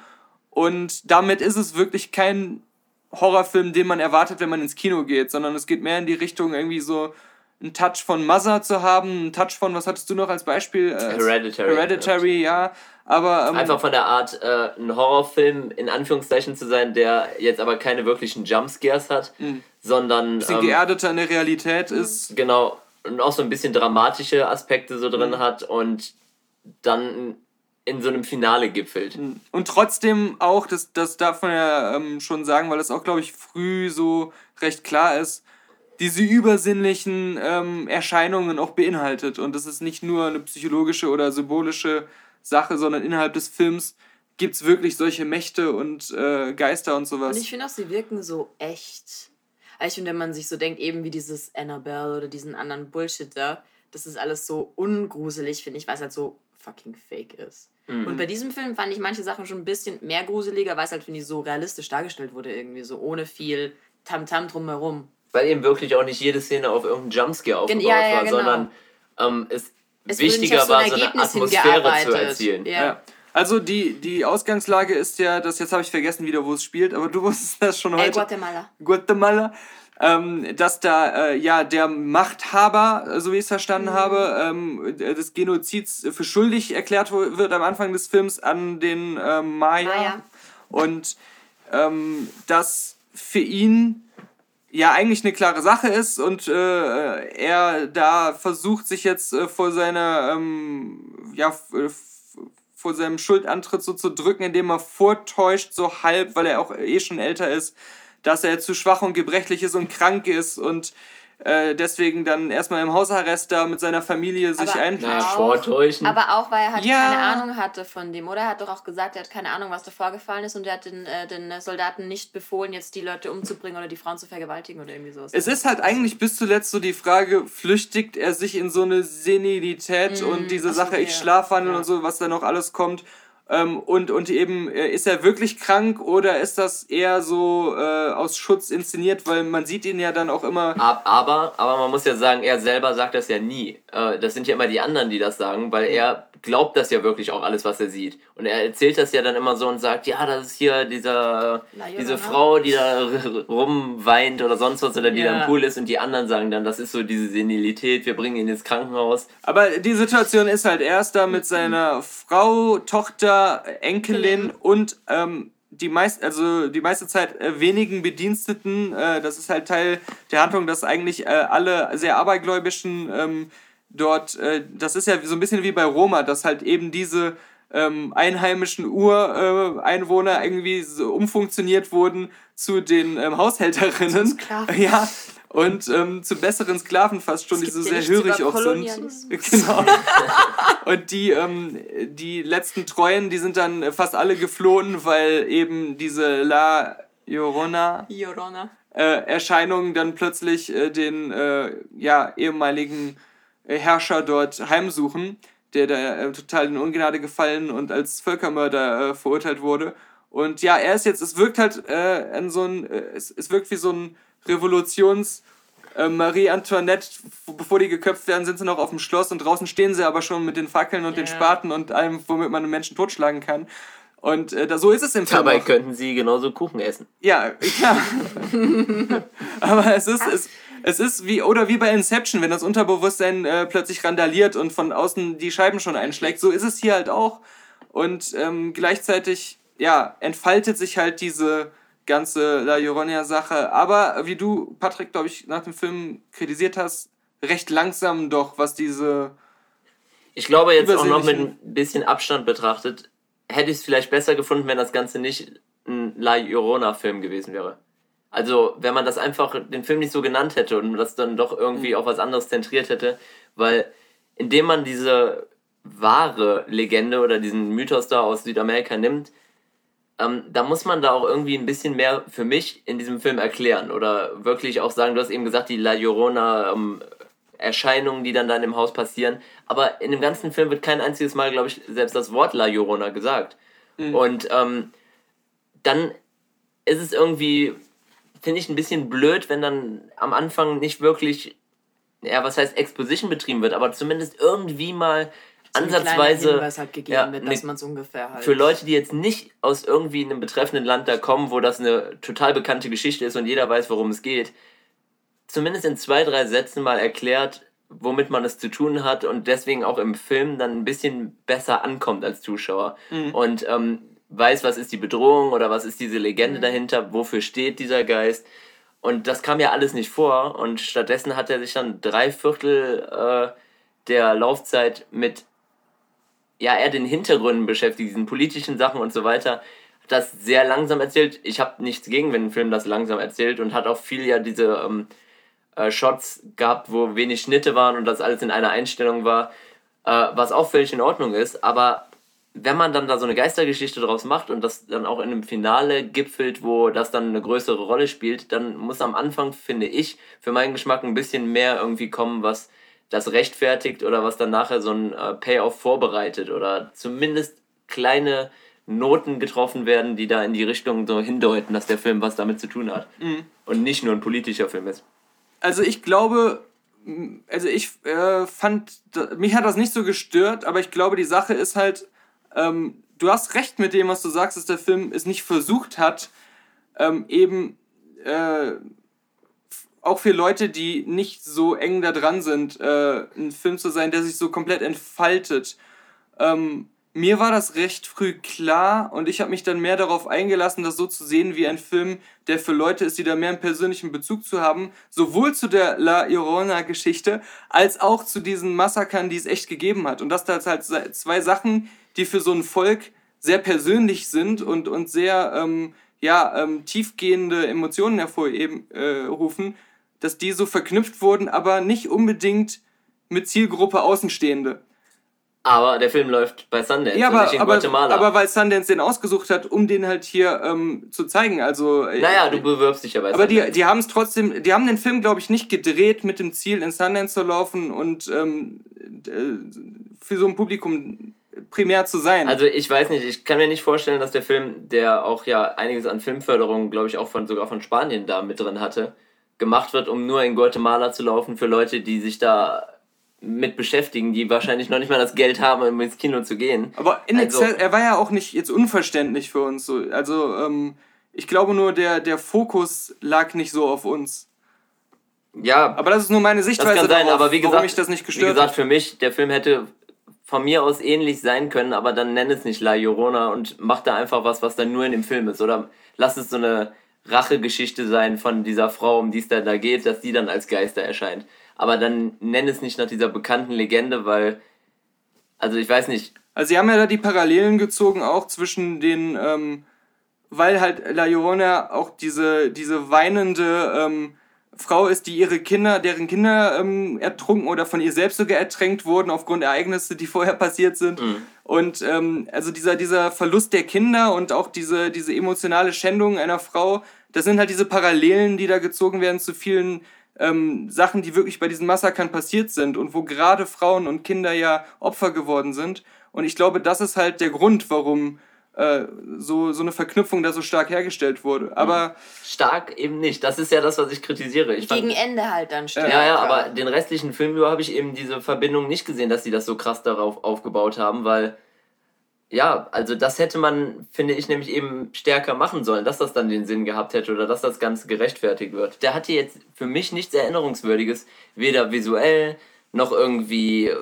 und damit ist es wirklich kein Horrorfilm, den man erwartet, wenn man ins Kino geht, sondern es geht mehr in die Richtung irgendwie so einen Touch von Mother zu haben, einen Touch von, was hattest du noch als Beispiel? Äh, Hereditary. Hereditary, ja. Aber, ähm, Einfach von der Art, äh, ein Horrorfilm in Anführungszeichen zu sein, der jetzt aber keine wirklichen Jumpscares hat, mhm. sondern. Ein bisschen ähm, geerdeter in der Realität ist. Genau. Und auch so ein bisschen dramatische Aspekte so drin mhm. hat und dann in so einem Finale gipfelt. Mhm. Und trotzdem auch, das, das darf man ja ähm, schon sagen, weil das auch, glaube ich, früh so recht klar ist, diese übersinnlichen ähm, Erscheinungen auch beinhaltet. Und das ist nicht nur eine psychologische oder symbolische Sache, sondern innerhalb des Films gibt es wirklich solche Mächte und äh, Geister und sowas. Und ich finde auch, sie wirken so echt. Also ich finde, wenn man sich so denkt, eben wie dieses Annabelle oder diesen anderen Bullshit da, das ist alles so ungruselig, finde ich, weil es halt so fucking fake ist. Mhm. Und bei diesem Film fand ich manche Sachen schon ein bisschen mehr gruseliger, weil es halt, finde ich, so realistisch dargestellt wurde, irgendwie so ohne viel Tamtam -Tam drumherum weil eben wirklich auch nicht jede Szene auf irgendeinen Jumpscare aufgebaut ja, ja, war, genau. sondern ähm, es, es wichtiger war, so eine Atmosphäre zu erzielen. Ja. ja. Also die, die Ausgangslage ist ja, das jetzt habe ich vergessen wieder, wo es spielt, aber du [laughs] wusstest das schon heute. Ey, Guatemala. Guatemala. Ähm, dass da äh, ja der Machthaber, so wie ich es verstanden mhm. habe, ähm, des Genozids für schuldig erklärt wird am Anfang des Films an den äh, Maya. Maya. Und ähm, dass für ihn ja eigentlich eine klare Sache ist und äh, er da versucht sich jetzt äh, vor seiner ähm, ja vor seinem Schuldantritt so zu drücken, indem er vortäuscht so halb, weil er auch eh schon älter ist, dass er zu schwach und gebrechlich ist und krank ist und äh, deswegen dann erstmal im Hausarrest da mit seiner Familie sich vortäuschen. Aber auch, weil er halt ja. keine Ahnung hatte von dem, oder? Er hat doch auch gesagt, er hat keine Ahnung, was da vorgefallen ist und er hat den, äh, den Soldaten nicht befohlen, jetzt die Leute umzubringen oder die Frauen zu vergewaltigen oder irgendwie sowas. Es ist halt eigentlich bis zuletzt so die Frage, flüchtigt er sich in so eine Senilität mm, und diese Sache, ich schlafwandel ja. und so, was da noch alles kommt ähm, und, und eben, äh, ist er wirklich krank oder ist das eher so äh, aus Schutz inszeniert, weil man sieht ihn ja dann auch immer. Aber, aber man muss ja sagen, er selber sagt das ja nie. Äh, das sind ja immer die anderen, die das sagen, weil er glaubt das ja wirklich auch alles, was er sieht. Und er erzählt das ja dann immer so und sagt, ja, das ist hier dieser, diese Frau, die da rumweint oder sonst was oder die ja. da im Pool ist und die anderen sagen dann, das ist so diese Senilität, wir bringen ihn ins Krankenhaus. Aber die Situation ist halt erst da mit seiner Frau, Tochter, Enkelin und ähm, die meist, also die meiste Zeit äh, wenigen Bediensteten. Äh, das ist halt Teil der Handlung, dass eigentlich äh, alle sehr abergläubischen ähm, dort, äh, das ist ja so ein bisschen wie bei Roma, dass halt eben diese ähm, einheimischen Ureinwohner äh, irgendwie so umfunktioniert wurden zu den ähm, Haushälterinnen. [laughs] Ja. Und ähm, zu besseren Sklaven fast schon, die so sehr hörig auch sind. [laughs] Genau. und die, ähm, die letzten Treuen, die sind dann fast alle geflohen, weil eben diese La Llorona, Llorona. Äh, Erscheinungen dann plötzlich äh, den äh, ja, ehemaligen äh, Herrscher dort heimsuchen, der da äh, total in Ungnade gefallen und als Völkermörder äh, verurteilt wurde. Und ja, er ist jetzt, es wirkt halt an so ein, es, es wirkt wie so ein Revolutions- äh, Marie Antoinette, bevor die geköpft werden, sind sie noch auf dem Schloss und draußen stehen sie aber schon mit den Fackeln und ja. den Spaten und allem, womit man einen Menschen totschlagen kann. Und äh, da, so ist es im Film. Dabei auch. könnten sie genauso Kuchen essen. Ja, ja. [laughs] aber es ist, es, es ist wie, oder wie bei Inception, wenn das Unterbewusstsein äh, plötzlich randaliert und von außen die Scheiben schon einschlägt. So ist es hier halt auch. Und ähm, gleichzeitig, ja, entfaltet sich halt diese ganze La Llorona-Sache. Aber wie du, Patrick, glaube ich, nach dem Film kritisiert hast, recht langsam doch, was diese. Ich glaube jetzt auch noch mit ein bisschen Abstand betrachtet, hätte ich es vielleicht besser gefunden, wenn das Ganze nicht ein La Llorona-Film gewesen wäre. Also, wenn man das einfach den Film nicht so genannt hätte und das dann doch irgendwie mhm. auf was anderes zentriert hätte, weil indem man diese wahre Legende oder diesen Mythos da aus Südamerika nimmt, ähm, da muss man da auch irgendwie ein bisschen mehr für mich in diesem Film erklären oder wirklich auch sagen, du hast eben gesagt, die La Llorona ähm, Erscheinungen, die dann dann im Haus passieren, aber in dem ganzen Film wird kein einziges Mal, glaube ich, selbst das Wort La Llorona gesagt. Mhm. Und ähm, dann ist es irgendwie finde ich ein bisschen blöd, wenn dann am Anfang nicht wirklich, ja, was heißt Exposition betrieben wird, aber zumindest irgendwie mal ansatzweise halt gegeben ja, wird, dass ne, man es ungefähr halt. Für Leute, die jetzt nicht aus irgendwie einem betreffenden Land da kommen, wo das eine total bekannte Geschichte ist und jeder weiß, worum es geht, zumindest in zwei, drei Sätzen mal erklärt, womit man es zu tun hat und deswegen auch im Film dann ein bisschen besser ankommt als Zuschauer. Mhm. Und ähm, weiß, was ist die Bedrohung oder was ist diese Legende mhm. dahinter, wofür steht dieser Geist. Und das kam ja alles nicht vor und stattdessen hat er sich dann drei Viertel äh, der Laufzeit mit ja eher den Hintergründen beschäftigt, diesen politischen Sachen und so weiter. Das sehr langsam erzählt. Ich habe nichts gegen, wenn ein Film das langsam erzählt und hat auch viel ja diese ähm, äh, Shots gehabt, wo wenig Schnitte waren und das alles in einer Einstellung war, äh, was auch völlig in Ordnung ist. Aber wenn man dann da so eine Geistergeschichte draus macht und das dann auch in einem Finale gipfelt, wo das dann eine größere Rolle spielt, dann muss am Anfang, finde ich, für meinen Geschmack ein bisschen mehr irgendwie kommen, was das rechtfertigt oder was dann nachher so ein äh, Payoff vorbereitet oder zumindest kleine Noten getroffen werden, die da in die Richtung so hindeuten, dass der Film was damit zu tun hat. Mhm. Und nicht nur ein politischer Film ist. Also ich glaube, also ich äh, fand, mich hat das nicht so gestört, aber ich glaube, die Sache ist halt, ähm, du hast recht mit dem, was du sagst, dass der Film es nicht versucht hat, ähm, eben äh, auch für Leute, die nicht so eng da dran sind, äh, ein Film zu sein, der sich so komplett entfaltet. Ähm, mir war das recht früh klar und ich habe mich dann mehr darauf eingelassen, das so zu sehen wie ein Film, der für Leute ist, die da mehr einen persönlichen Bezug zu haben, sowohl zu der La Llorona-Geschichte als auch zu diesen Massakern, die es echt gegeben hat. Und das da halt zwei Sachen, die für so ein Volk sehr persönlich sind und, und sehr ähm, ja, ähm, tiefgehende Emotionen hervorrufen, äh, dass die so verknüpft wurden, aber nicht unbedingt mit Zielgruppe Außenstehende. Aber der Film läuft bei Sundance ja, aber, nicht in aber, Guatemala. Aber weil Sundance den ausgesucht hat, um den halt hier ähm, zu zeigen. Also, äh, naja, du bewirbst dich ja bei Aber Sundance. die, die haben es trotzdem, die haben den Film, glaube ich, nicht gedreht mit dem Ziel, in Sundance zu laufen und ähm, äh, für so ein Publikum primär zu sein. Also ich weiß nicht, ich kann mir nicht vorstellen, dass der Film, der auch ja einiges an Filmförderung, glaube ich, auch von sogar von Spanien da mit drin hatte, gemacht wird, um nur in Guatemala zu laufen für Leute, die sich da mit beschäftigen, die wahrscheinlich noch nicht mal das Geld haben, um ins Kino zu gehen. Aber in also, Excel, er war ja auch nicht jetzt unverständlich für uns. So. Also ähm, ich glaube nur, der, der Fokus lag nicht so auf uns. Ja. Aber das ist nur meine Sichtweise das kann sein, darauf, aber wie gesagt, mich das nicht gestört Wie gesagt, für mich, der Film hätte von mir aus ähnlich sein können, aber dann nenn es nicht La Llorona und mach da einfach was, was dann nur in dem Film ist. Oder lass es so eine Rachegeschichte sein von dieser Frau, um die es da, geht, dass die dann als Geister erscheint. Aber dann nenn es nicht nach dieser bekannten Legende, weil, also ich weiß nicht. Also sie haben ja da die Parallelen gezogen, auch zwischen den, ähm, weil halt La Llorona auch diese, diese weinende ähm, Frau ist, die ihre Kinder, deren Kinder ähm, ertrunken oder von ihr selbst sogar ertränkt wurden aufgrund Ereignisse, die [laughs] vorher passiert sind. Mhm. Und ähm, also dieser, dieser Verlust der Kinder und auch diese, diese emotionale Schändung einer Frau, das sind halt diese Parallelen, die da gezogen werden zu vielen ähm, Sachen, die wirklich bei diesen Massakern passiert sind und wo gerade Frauen und Kinder ja Opfer geworden sind. Und ich glaube, das ist halt der Grund, warum äh, so, so eine Verknüpfung da so stark hergestellt wurde. Aber. Stark eben nicht. Das ist ja das, was ich kritisiere. Ich Gegen fand, Ende halt dann stark. Ja, ja, aber den restlichen Film über habe ich eben diese Verbindung nicht gesehen, dass sie das so krass darauf aufgebaut haben, weil ja, also das hätte man, finde ich, nämlich eben stärker machen sollen, dass das dann den Sinn gehabt hätte oder dass das Ganze gerechtfertigt wird. Der hatte jetzt für mich nichts Erinnerungswürdiges, weder visuell noch irgendwie äh,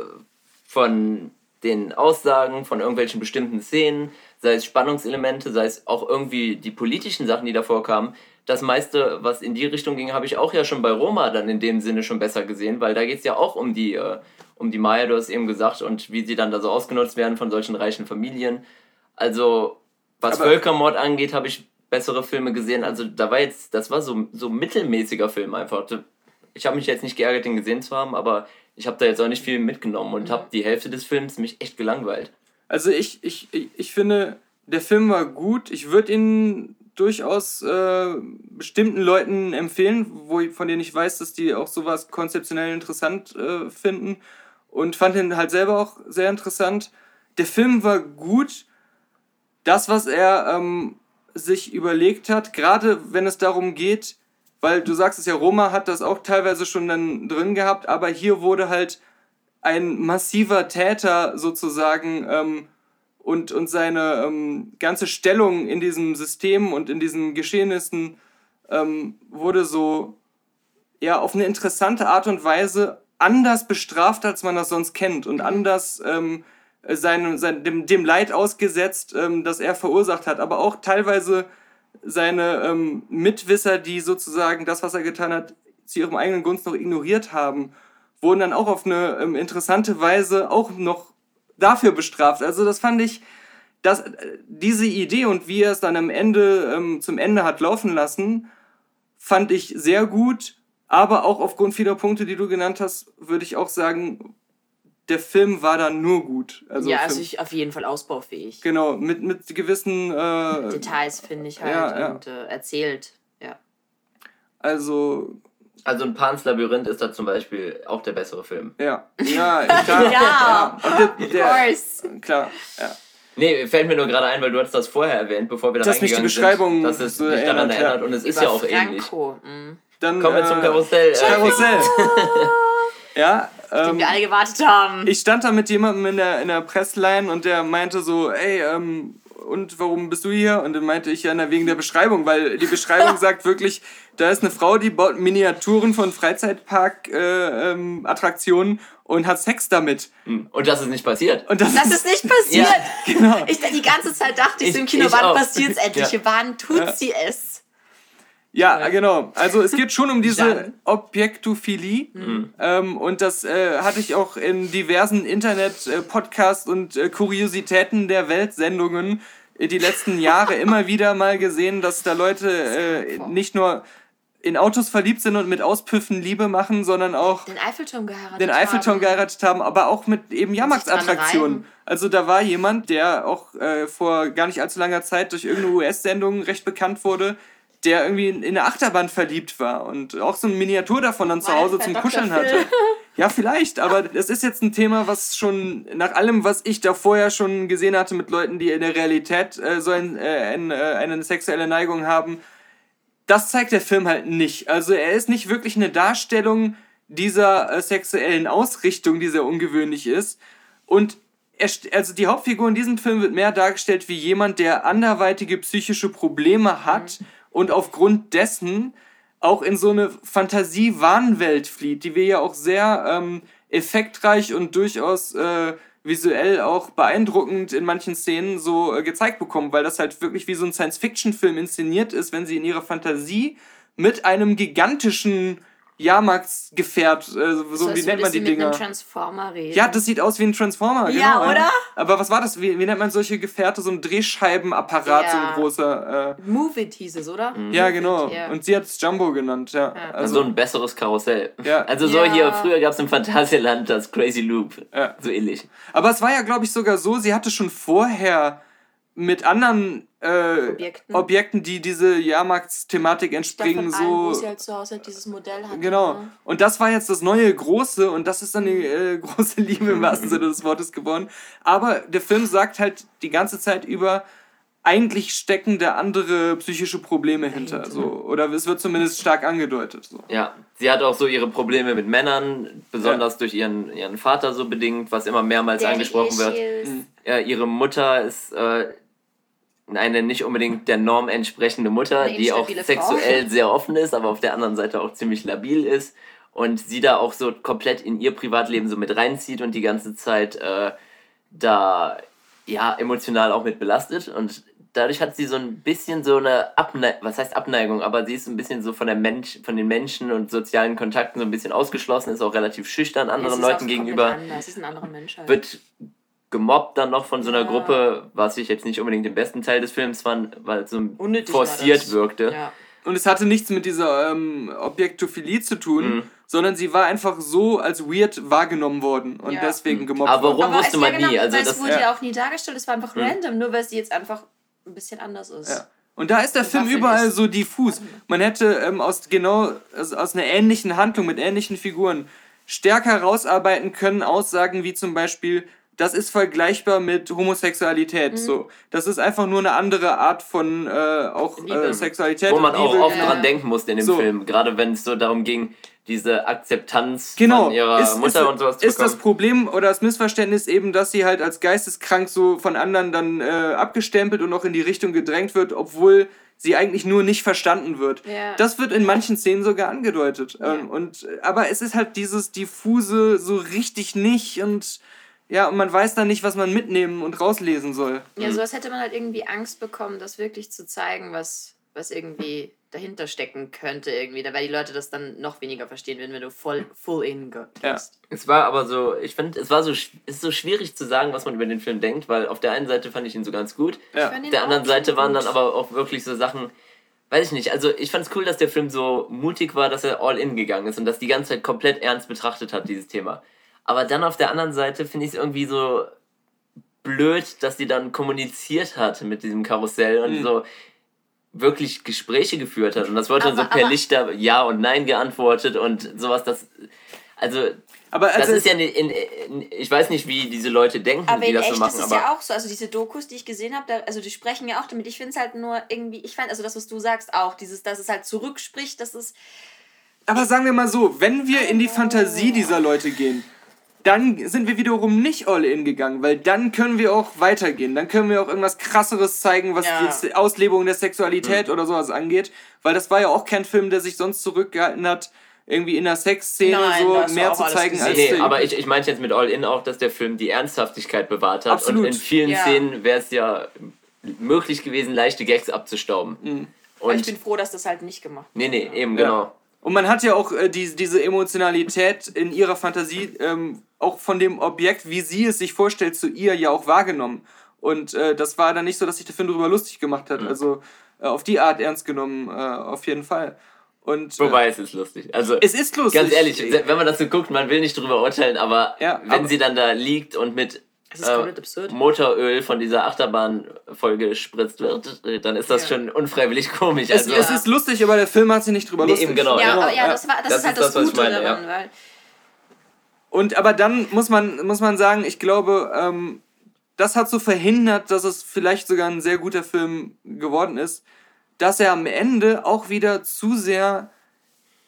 von den Aussagen, von irgendwelchen bestimmten Szenen, sei es Spannungselemente, sei es auch irgendwie die politischen Sachen, die davor kamen. Das meiste, was in die Richtung ging, habe ich auch ja schon bei Roma dann in dem Sinne schon besser gesehen, weil da geht es ja auch um die äh, um die Maya, du hast eben gesagt, und wie sie dann da so ausgenutzt werden von solchen reichen Familien. Also, was Aber Völkermord angeht, habe ich bessere Filme gesehen. Also, da war jetzt, das war so, so mittelmäßiger Film einfach. Ich habe mich jetzt nicht geärgert, den gesehen zu haben, aber ich habe da jetzt auch nicht viel mitgenommen und habe die Hälfte des Films mich echt gelangweilt. Also, ich, ich, ich finde, der Film war gut. Ich würde ihn durchaus äh, bestimmten Leuten empfehlen, wo ich, von denen ich weiß, dass die auch sowas konzeptionell interessant äh, finden und fand ihn halt selber auch sehr interessant. Der Film war gut. Das, was er ähm, sich überlegt hat, gerade wenn es darum geht, weil du sagst es ja, Roma hat das auch teilweise schon dann drin gehabt, aber hier wurde halt ein massiver Täter sozusagen ähm, und, und seine ähm, ganze Stellung in diesem System und in diesen Geschehnissen ähm, wurde so ja auf eine interessante Art und Weise anders bestraft, als man das sonst kennt und anders ähm, sein, sein, dem, dem Leid ausgesetzt, ähm, das er verursacht hat, aber auch teilweise seine ähm, Mitwisser, die sozusagen das, was er getan hat, zu ihrem eigenen Gunst noch ignoriert haben, wurden dann auch auf eine ähm, interessante Weise auch noch dafür bestraft. Also das fand ich, dass äh, diese Idee und wie er es dann am Ende ähm, zum Ende hat laufen lassen, fand ich sehr gut. Aber auch aufgrund vieler Punkte, die du genannt hast, würde ich auch sagen, der Film war da nur gut. Also ja, also ich, auf jeden Fall ausbaufähig. Genau, mit, mit gewissen äh, Details, finde ich halt, ja, ja. und äh, erzählt, ja. Also. Also ein Pans Labyrinth ist da zum Beispiel auch der bessere Film. Ja, ja, klar. [laughs] ja, ja. Der, course. Klar, ja. Nee, fällt mir nur gerade ein, weil du hast das vorher erwähnt, bevor wir da das reingegangen mich die Beschreibung sind, dass es so mich daran erinnert ja. und es ist ja auch Franco. ähnlich. Mhm. Dann kommen wir zum Karussell. Äh, Karussell. ja, ähm, wir alle gewartet haben. Ich stand da mit jemandem in der, in der Pressline und der meinte so, ey, ähm, und warum bist du hier? Und dann meinte ich ja, na, wegen der Beschreibung, weil die Beschreibung [laughs] sagt wirklich, da ist eine Frau, die baut Miniaturen von Freizeitpark-Attraktionen äh, ähm, und hat Sex damit. Hm. Und das ist nicht passiert. Und das, das ist, ist nicht passiert. [laughs] Ja, genau. Ich, die ganze Zeit dachte ich, ich so im Kino, wann passiert es [laughs] endlich? Ja. Wann tut ja. sie es? Ja, ja, genau. Also es geht schon um [laughs] diese Objektophilie. Mhm. Ähm, und das äh, hatte ich auch in diversen Internet-Podcasts und äh, Kuriositäten der Weltsendungen äh, die letzten Jahre immer [laughs] wieder mal gesehen, dass da Leute äh, nicht nur in Autos verliebt sind und mit Auspüffen Liebe machen, sondern auch den Eiffelturm geheiratet den Eiffelturm haben. geheiratet haben, aber auch mit eben Jahrmarktsattraktionen. Also da war jemand, der auch äh, vor gar nicht allzu langer Zeit durch irgendeine US-Sendung recht bekannt wurde, der irgendwie in eine Achterbahn verliebt war und auch so eine Miniatur davon dann zu Hause zum Kuscheln hatte. [laughs] Ja, vielleicht, aber das ist jetzt ein Thema, was schon nach allem, was ich da vorher schon gesehen hatte mit Leuten, die in der Realität äh, so ein, äh, eine, äh, eine sexuelle Neigung haben, das zeigt der Film halt nicht. Also er ist nicht wirklich eine Darstellung dieser äh, sexuellen Ausrichtung, die sehr ungewöhnlich ist. Und er, also die Hauptfigur in diesem Film wird mehr dargestellt wie jemand, der anderweitige psychische Probleme hat mhm und aufgrund dessen auch in so eine Fantasie-Wahnwelt flieht, die wir ja auch sehr ähm, effektreich und durchaus äh, visuell auch beeindruckend in manchen Szenen so äh, gezeigt bekommen, weil das halt wirklich wie so ein Science-Fiction-Film inszeniert ist, wenn sie in ihrer Fantasie mit einem gigantischen Jahrmarktsgefährt, äh, so, so wie nennt man die Dinger? Mit einem Transformer reden. Ja, das sieht aus wie ein Transformer, ja, genau. oder? Aber was war das? Wie, wie nennt man solche Gefährte? So ein Drehscheibenapparat, ja. so ein großer. Äh, Move It hieß es, oder? Mhm. Ja, genau. Yeah. Und sie hat es Jumbo genannt, ja. ja. Also, so ein besseres Karussell. Ja. Also so hier, früher gab es im Phantasialand das Crazy Loop. Ja. So ähnlich. Aber es war ja, glaube ich, sogar so, sie hatte schon vorher mit anderen äh, Objekten. Objekten. die diese Jahrmarktsthematik entspringen, so. Allen, sie halt zu Hause halt dieses Modell hatten. Genau. Ne? Und das war jetzt das neue Große und das ist dann die äh, große Liebe im wahrsten Sinne des Wortes geworden. Aber der Film sagt halt die ganze Zeit über, eigentlich stecken da andere psychische Probleme hinter. So. Oder es wird zumindest stark angedeutet. So. Ja, sie hat auch so ihre Probleme mit Männern, besonders ja. durch ihren, ihren Vater so bedingt, was immer mehrmals Der angesprochen wird. Mhm. Ja, ihre Mutter ist äh, eine nicht unbedingt der Norm entsprechende Mutter, die auch sexuell Frau. [laughs] sehr offen ist, aber auf der anderen Seite auch ziemlich labil ist und sie da auch so komplett in ihr Privatleben so mit reinzieht und die ganze Zeit äh, da ja emotional auch mit belastet und dadurch hat sie so ein bisschen so eine Abneigung, was heißt Abneigung, aber sie ist ein bisschen so von der Mensch, von den Menschen und sozialen Kontakten so ein bisschen ausgeschlossen, ist auch relativ schüchtern anderen ja, Leuten gegenüber. Anders. Sie ist ein anderer Mensch halt. Wird gemobbt dann noch von so einer ja. Gruppe, was ich jetzt nicht unbedingt den besten Teil des Films fand, weil es so Unnötig forciert wirkte. Ja. Und es hatte nichts mit dieser ähm, Objektophilie zu tun, mhm. sondern sie war einfach so als weird wahrgenommen worden und ja. deswegen gemobbt Aber warum worden. wusste man nie? Genau, also das wurde ja auch nie dargestellt, es war einfach mhm. random, nur weil sie jetzt einfach ein bisschen anders ist. Ja. Und da ist der Film überall so diffus. Man hätte ähm, aus genau aus, aus einer ähnlichen Handlung mit ähnlichen Figuren stärker rausarbeiten können Aussagen wie zum Beispiel das ist vergleichbar mit Homosexualität. Mhm. So, das ist einfach nur eine andere Art von äh, auch äh, Sexualität. Wo man auch oft ja. dran denken musste in dem so. Film, gerade wenn es so darum ging, diese Akzeptanz genau. von ihrer ist, Mutter ist, und sowas zu Ist bekommen. das Problem oder das Missverständnis eben, dass sie halt als geisteskrank so von anderen dann äh, abgestempelt und auch in die Richtung gedrängt wird, obwohl sie eigentlich nur nicht verstanden wird. Ja. Das wird in manchen Szenen sogar angedeutet. Ja. Ähm, und, aber es ist halt dieses diffuse so richtig nicht und ja, und man weiß dann nicht, was man mitnehmen und rauslesen soll. Ja, so als hätte man halt irgendwie Angst bekommen, das wirklich zu zeigen, was, was irgendwie dahinter stecken könnte irgendwie, weil die Leute das dann noch weniger verstehen würden, wenn du voll full in gehst. Ja. Es war aber so, ich finde, es war so, es ist so schwierig zu sagen, was man über den Film denkt, weil auf der einen Seite fand ich ihn so ganz gut, ja. auf der anderen Seite waren dann aber auch wirklich so Sachen, weiß ich nicht, also ich fand es cool, dass der Film so mutig war, dass er all in gegangen ist und das die ganze Zeit komplett ernst betrachtet hat, dieses Thema. Aber dann auf der anderen Seite finde ich es irgendwie so blöd, dass die dann kommuniziert hat mit diesem Karussell und mhm. so wirklich Gespräche geführt hat. Und das wurde dann so per Lichter Ja und Nein geantwortet und sowas, das. Also. Aber also das ist ja, in, in, ich weiß nicht, wie diese Leute denken, die das echt so machen. Aber ist ja auch so, also diese Dokus, die ich gesehen habe, also die sprechen ja auch damit. Ich finde es halt nur irgendwie, ich fand, also das, was du sagst, auch, dieses, dass es halt zurückspricht, das ist. Aber sagen wir mal so, wenn wir in die Fantasie dieser Leute gehen, dann sind wir wiederum nicht all in gegangen, weil dann können wir auch weitergehen. Dann können wir auch irgendwas krasseres zeigen, was ja. die Auslebung der Sexualität mhm. oder sowas angeht. Weil das war ja auch kein Film, der sich sonst zurückgehalten hat, irgendwie in der Sexszene so mehr zu zeigen als. Nee, aber ich, ich meinte jetzt mit All In auch, dass der Film die Ernsthaftigkeit bewahrt hat. Absolut. Und in vielen ja. Szenen wäre es ja möglich gewesen, leichte Gags abzustauben. Mhm. Und ich bin froh, dass das halt nicht gemacht Nee, nee, eben, ja. genau. Und man hat ja auch äh, die, diese Emotionalität in ihrer Fantasie ähm, auch von dem Objekt, wie sie es sich vorstellt, zu ihr ja auch wahrgenommen. Und äh, das war dann nicht so, dass sich der Film darüber lustig gemacht hat. Mhm. Also äh, auf die Art ernst genommen, äh, auf jeden Fall. Und, Wobei, äh, es ist lustig. Also, es ist lustig. Ganz ehrlich, wenn man das so guckt, man will nicht drüber urteilen, aber ja, wenn aber sie dann da liegt und mit äh, Motoröl von dieser Achterbahnfolge gespritzt wird, dann ist das ja. schon unfreiwillig komisch. Es, also, es ist lustig, aber der Film hat sich nicht drüber nee, lustig. Eben genau. Ja, aber, ja, das, war, das, das ist halt das, das Gute meine, daran, weil und aber dann muss man, muss man sagen, ich glaube, ähm, das hat so verhindert, dass es vielleicht sogar ein sehr guter Film geworden ist, dass er am Ende auch wieder zu sehr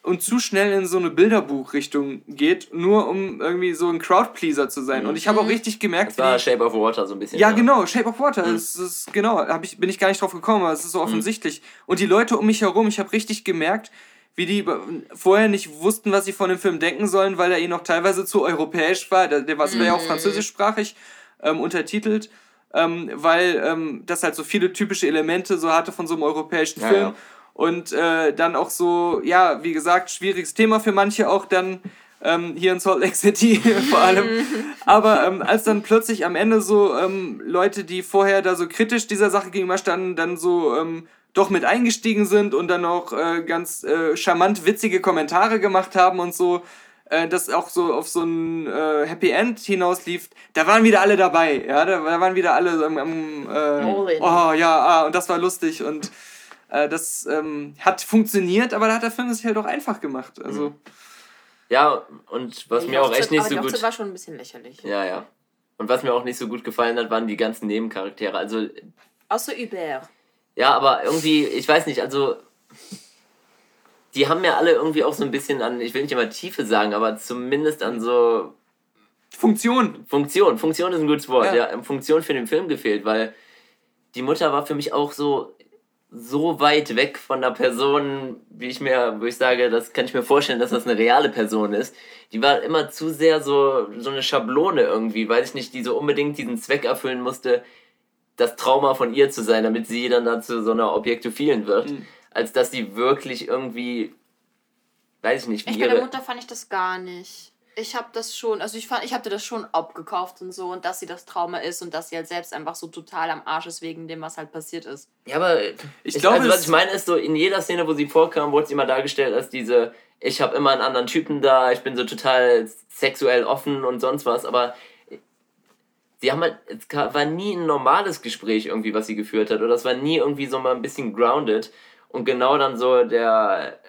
und zu schnell in so eine Bilderbuchrichtung geht, nur um irgendwie so ein Crowdpleaser zu sein. Und ich habe auch mhm. richtig gemerkt, das war Shape of Water so ein bisschen. Ja, ja. genau, Shape of Water. Mhm. Das ist genau, hab ich bin ich gar nicht drauf gekommen, aber es ist so mhm. offensichtlich. Mhm. Und die Leute um mich herum, ich habe richtig gemerkt, wie die vorher nicht wussten, was sie von dem Film denken sollen, weil er ihnen noch teilweise zu europäisch war. Der, der war mhm. ja auch mhm. französischsprachig ähm, untertitelt, ähm, weil ähm, das halt so viele typische Elemente so hatte von so einem europäischen ja, Film. Ja. Und äh, dann auch so, ja, wie gesagt, schwieriges Thema für manche auch dann ähm, hier in Salt Lake City [laughs] vor allem. Aber ähm, als dann plötzlich am Ende so ähm, Leute, die vorher da so kritisch dieser Sache gegenüber standen, dann so ähm, doch mit eingestiegen sind und dann auch äh, ganz äh, charmant witzige Kommentare gemacht haben und so, äh, das auch so auf so ein äh, Happy End hinauslief, da waren wieder alle dabei, ja, da, da waren wieder alle am, am äh, oh ja, ah, und das war lustig und äh, das ähm, hat funktioniert, aber da hat der Film es sich halt auch einfach gemacht, also. Mhm. Ja, und was ja, mir auch echt nicht so gut... war schon ein bisschen lächerlich. Ja, ja. Und was mir auch nicht so gut gefallen hat, waren die ganzen Nebencharaktere, also... Außer Hubert. Ja, aber irgendwie, ich weiß nicht, also die haben ja alle irgendwie auch so ein bisschen an, ich will nicht immer Tiefe sagen, aber zumindest an so Funktion. Funktion, Funktion ist ein gutes Wort, ja. ja. Funktion für den Film gefehlt, weil die Mutter war für mich auch so so weit weg von der Person, wie ich mir, wo ich sage, das kann ich mir vorstellen, dass das eine reale Person ist. Die war immer zu sehr so so eine Schablone irgendwie, weiß ich nicht, die so unbedingt diesen Zweck erfüllen musste, das Trauma von ihr zu sein, damit sie dann dazu so einer Objektophilen wird, mhm. als dass sie wirklich irgendwie, weiß ich nicht, wie ich ihre... Bei der Mutter fand ich das gar nicht. Ich habe das schon, also ich fand, ich hatte das schon abgekauft und so und dass sie das Trauma ist und dass sie halt selbst einfach so total am Arsch ist wegen dem, was halt passiert ist. Ja, aber ich glaube, also, was ich meine ist so, in jeder Szene, wo sie vorkam, wurde sie immer dargestellt als diese, ich habe immer einen anderen Typen da, ich bin so total sexuell offen und sonst was, aber sie haben halt, es war nie ein normales Gespräch irgendwie, was sie geführt hat. Oder es war nie irgendwie so mal ein bisschen grounded. Und genau dann so der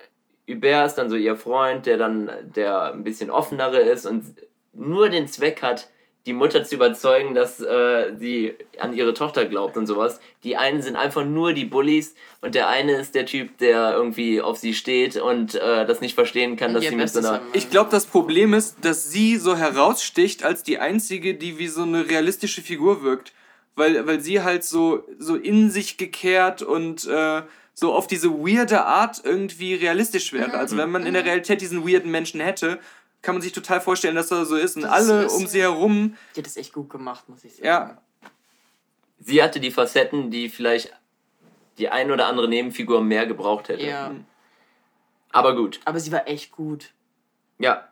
Hubert ist dann so ihr Freund, der dann der ein bisschen offenere ist und nur den Zweck hat, die Mutter zu überzeugen, dass äh, sie an ihre Tochter glaubt und sowas. Die einen sind einfach nur die Bullies und der eine ist der Typ, der irgendwie auf sie steht und äh, das nicht verstehen kann, dass sie mit so einer. Ich glaube, das Problem ist, dass sie so heraussticht als die einzige, die wie so eine realistische Figur wirkt. Weil, weil sie halt so, so in sich gekehrt und äh, so auf diese weirde Art irgendwie realistisch wäre. Mhm. Also wenn man in der mhm. Realität diesen weirden Menschen hätte, kann man sich total vorstellen, dass er so ist. Und das alle ist, um sie herum. Die hat das echt gut gemacht, muss ich sagen. Ja. Sie hatte die Facetten, die vielleicht die ein oder andere Nebenfigur mehr gebraucht hätte. Ja. Aber gut. Aber sie war echt gut. Ja.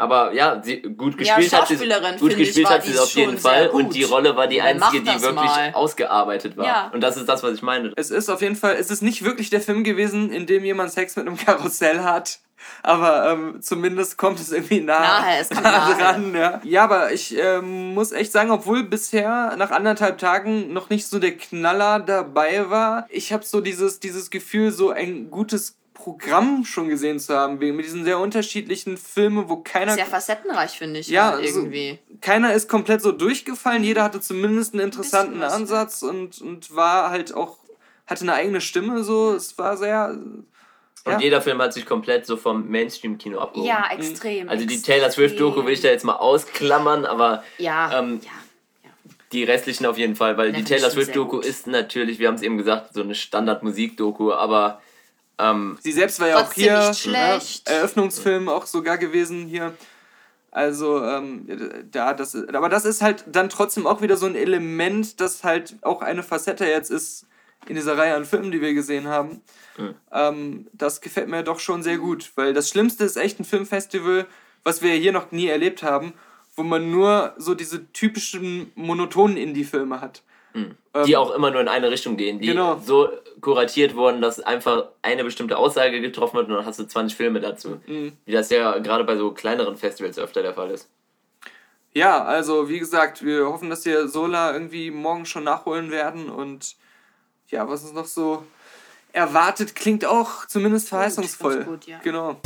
Aber ja, sie gut gespielt ja, hat sie gut gespielt hat sie auf jeden Fall und die Rolle war die einzige, die wirklich mal. ausgearbeitet war. Ja. Und das ist das, was ich meine. Es ist auf jeden Fall, es ist nicht wirklich der Film gewesen, in dem jemand Sex mit einem Karussell hat aber ähm, zumindest kommt es irgendwie nah, nahe, es kommt nahe. dran. Ja. ja, aber ich ähm, muss echt sagen, obwohl bisher nach anderthalb Tagen noch nicht so der Knaller dabei war, ich habe so dieses, dieses Gefühl, so ein gutes Programm schon gesehen zu haben, mit diesen sehr unterschiedlichen Filmen, wo keiner. Sehr facettenreich, finde ich. Ja, halt irgendwie. So, keiner ist komplett so durchgefallen, jeder hatte zumindest einen interessanten ein Ansatz und, und war halt auch, hatte eine eigene Stimme, so. Es war sehr, und ja. jeder Film hat sich komplett so vom Mainstream-Kino abgehoben. Ja, extrem. Also die Taylor Swift-Doku will ich da jetzt mal ausklammern, aber ja, ähm, ja, ja. die restlichen auf jeden Fall, weil die Taylor Swift-Doku ist natürlich, wir haben es eben gesagt, so eine Standard-Musik-Doku, aber ähm, sie selbst war ja auch hier ne, Eröffnungsfilm auch sogar gewesen hier. Also, ähm, da, das, aber das ist halt dann trotzdem auch wieder so ein Element, das halt auch eine Facette jetzt ist in dieser Reihe an Filmen, die wir gesehen haben. Mhm. Ähm, das gefällt mir doch schon sehr gut, weil das Schlimmste ist echt ein Filmfestival, was wir hier noch nie erlebt haben, wo man nur so diese typischen monotonen Indie-Filme hat. Mhm. Die ähm, auch immer nur in eine Richtung gehen, die genau. so kuratiert wurden, dass einfach eine bestimmte Aussage getroffen wird und dann hast du 20 Filme dazu. Mhm. Wie das ja gerade bei so kleineren Festivals öfter der Fall ist. Ja, also wie gesagt, wir hoffen, dass wir Sola irgendwie morgen schon nachholen werden und ja, was uns noch so erwartet, klingt auch zumindest verheißungsvoll. Gut, gut, ja. Genau.